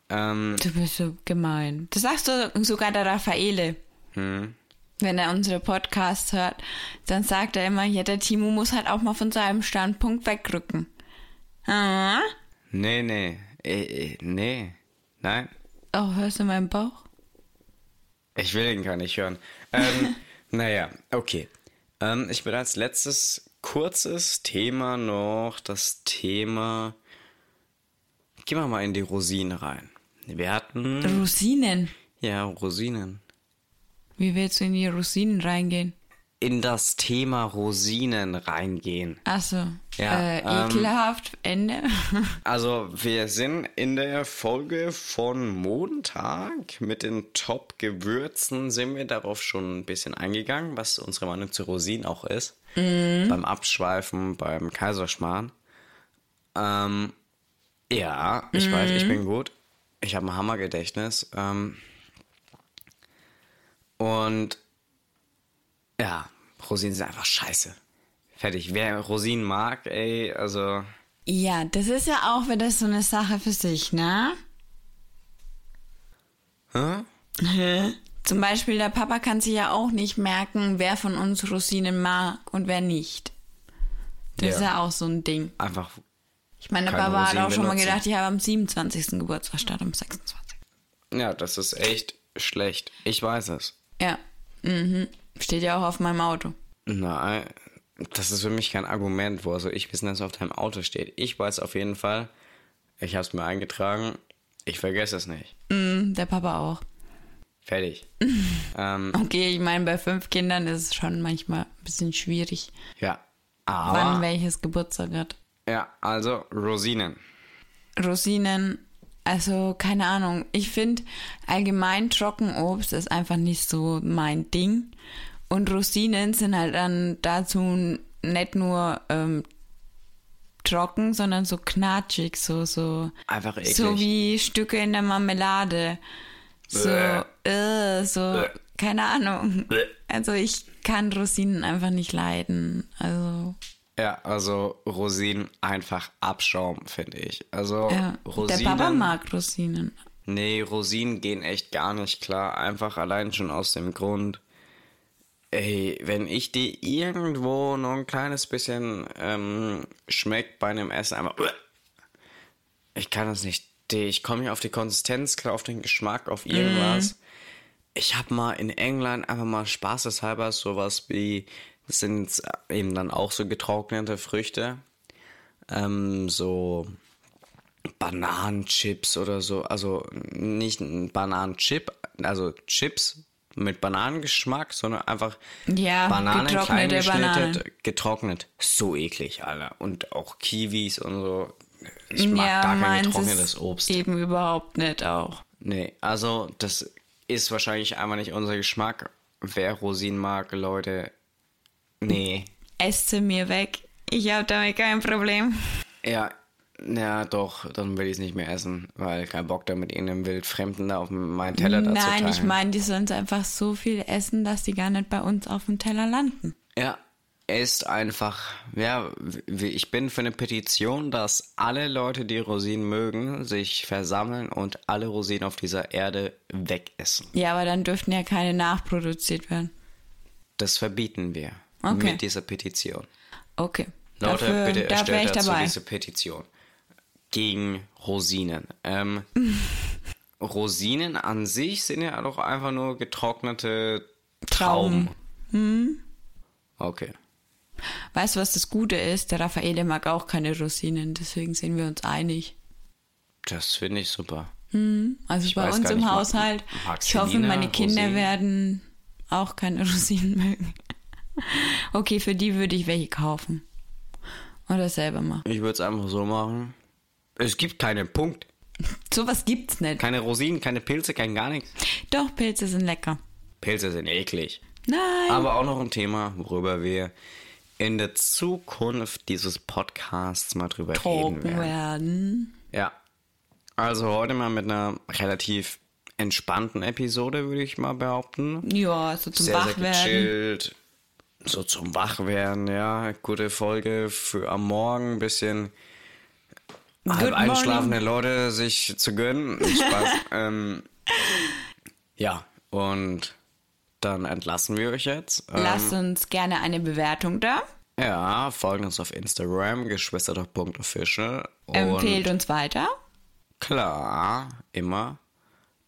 Ähm, Du bist so gemein. Das sagst du sogar der Raffaele. Hm. Wenn er unsere Podcasts hört, dann sagt er immer, ja, der Timo muss halt auch mal von seinem Standpunkt wegrücken. Ah? nee, nee. Äh, äh, nee. Nein. Oh, hörst du meinen Bauch? Ich will ihn gar nicht hören. Ähm, naja, okay. Ähm, ich bin als letztes kurzes Thema noch das Thema. Gehen wir mal in die Rosinen rein. Wir hatten. Rosinen. Ja, Rosinen. Wie willst du in die Rosinen reingehen? In das Thema Rosinen reingehen. Achso. Ja, äh, ähm, ekelhaft. Ende. Also, wir sind in der Folge von Montag mit den Top-Gewürzen, sind wir darauf schon ein bisschen eingegangen, was unsere Meinung zu Rosinen auch ist. Beim Abschweifen, beim Kaiserschmarrn. Ähm, ja, ich weiß, ich bin gut. Ich habe ein Hammergedächtnis. Ähm, und ja, Rosinen sind einfach scheiße. Fertig. Wer Rosinen mag, ey, also. ja, das ist ja auch wieder so eine Sache für sich, ne? Hä? Zum Beispiel, der Papa kann sich ja auch nicht merken, wer von uns Rosinen mag und wer nicht. Das Ja. ist ja auch so ein Ding. Einfach Ich meine, der Papa hat Rosinen auch schon mal benutzen. gedacht, ich habe am 27. Geburtstag statt am 26. Ja, das ist echt schlecht. Ich weiß es. Ja. Mhm. Steht ja auch auf meinem Auto. Nein, das ist für mich kein Argument, wo also ich wissen, dass es auf deinem Auto steht. Ich weiß auf jeden Fall, ich habe es mir eingetragen, ich vergesse es nicht. Mhm, der Papa auch. Fertig. ähm, Okay, ich meine, bei fünf Kindern ist es schon manchmal ein bisschen schwierig. ja, Aber, wann welches Geburtstag hat. ja, also Rosinen. Rosinen, also keine Ahnung. Ich finde allgemein Trockenobst ist einfach nicht so mein Ding. Und Rosinen sind halt dann dazu nicht nur ähm, trocken, sondern so knatschig, so, so, Einfach eklig. so wie Stücke in der Marmelade. So, äh, so, keine Ahnung. Also ich kann Rosinen einfach nicht leiden. Also, Ja, also Rosinen einfach Abschaum, finde ich. Also ja. Rosinen. Der Papa mag Rosinen. Nee, Rosinen gehen echt gar nicht klar. Einfach allein schon aus dem Grund. Ey, wenn ich die irgendwo nur ein kleines bisschen ähm, schmeckt bei einem Essen, einfach. Ich kann das nicht. Ich komme nicht auf die Konsistenz, klar auf den Geschmack, auf irgendwas. Ich habe mal in England einfach mal spaßeshalber sowas wie. Das sind eben dann auch so getrocknete Früchte. Ähm, so Bananenchips oder so. Also nicht ein Bananenchip, also Chips mit Bananengeschmack, sondern einfach Ja, Bananen klein getrocknete geschnitten, Bananen. getrocknet. So eklig, Alter. Und auch Kiwis und so. Ich mag ja, gar kein getrocknetes Obst. eben überhaupt nicht auch. Nee, also das ist wahrscheinlich einfach nicht unser Geschmack. Wer Rosinen mag, Leute, nee. Esst sie mir weg. Ich habe damit kein Problem. Ja, ja, doch, dann will ich es nicht mehr essen, weil kein Bock da mit irgendeinem Wildfremden da auf meinen Teller da zu Nein, ich meine, die sollen einfach so viel essen, dass die gar nicht bei uns auf dem Teller landen. Ja, ist einfach, ja, ich bin für eine Petition, dass alle Leute, die Rosinen mögen, sich versammeln und alle Rosinen auf dieser Erde wegessen. Ja, aber dann dürften ja keine nachproduziert werden. Das verbieten wir Okay. mit dieser Petition. Okay. Leute, Dafür, bitte da wäre erstellt ich dazu dabei. diese Petition. Gegen Rosinen. Ähm, Rosinen an sich sind ja doch einfach nur getrocknete Trauben. Trauben. Okay. Weißt du, was das Gute ist? Der Raffaele mag auch keine Rosinen, deswegen sind wir uns einig. Das finde ich super. Also Ich bei uns im nicht, Haushalt. Ich hoffe, meine Kinder Rosinen? werden auch keine Rosinen mögen. Okay, für die würde ich welche kaufen. Oder selber machen. Ich würde es einfach so machen. Es gibt keinen Punkt. Sowas gibt's nicht. Keine Rosinen, keine Pilze, kein gar nichts. Doch, Pilze sind lecker. Pilze sind eklig. Nein. Aber auch noch ein Thema, worüber wir in der Zukunft dieses Podcasts mal drüber reden Trocken werden. werden. Ja. Also heute mal mit einer relativ entspannten Episode, würde ich mal behaupten. Ja, so zum sehr, sehr Wachwerden. gechillt. So zum Wachwerden, ja. Gute Folge für am Morgen, ein bisschen halb Good einschlafende Leute sich zu gönnen. Spaß. ähm, ja, und dann entlassen wir euch jetzt. Ähm, Lasst uns gerne eine Bewertung da. ja, folgt uns auf Instagram, geschwisterdoch.official. Und Empfehlt uns weiter. Klar, immer.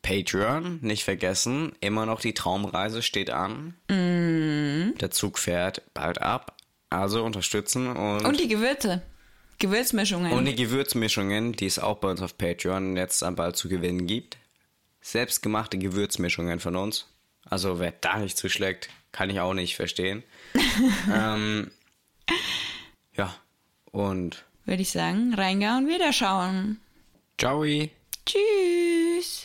Patreon, nicht vergessen. Immer noch die Traumreise steht an. Mhm. Der Zug fährt bald ab. Also unterstützen und, Und die Gewürze. Gewürzmischungen. und die Gewürzmischungen, die es auch bei uns auf Patreon jetzt bald zu gewinnen gibt. Selbstgemachte Gewürzmischungen von uns. Also wer da nicht zuschlägt, kann ich auch nicht verstehen. ähm, ja, und Würde ich sagen, reingehauen, wieder schauen. ciao. Tschüss.